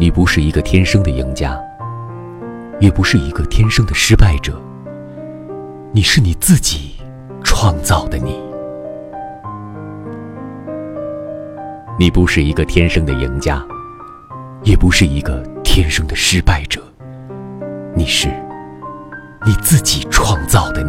你不是一个天生的赢家也不是一个天生的失败者你是你自己创造的你。你不是一个天生的赢家也不是一个天生的失败者你是你自己创造的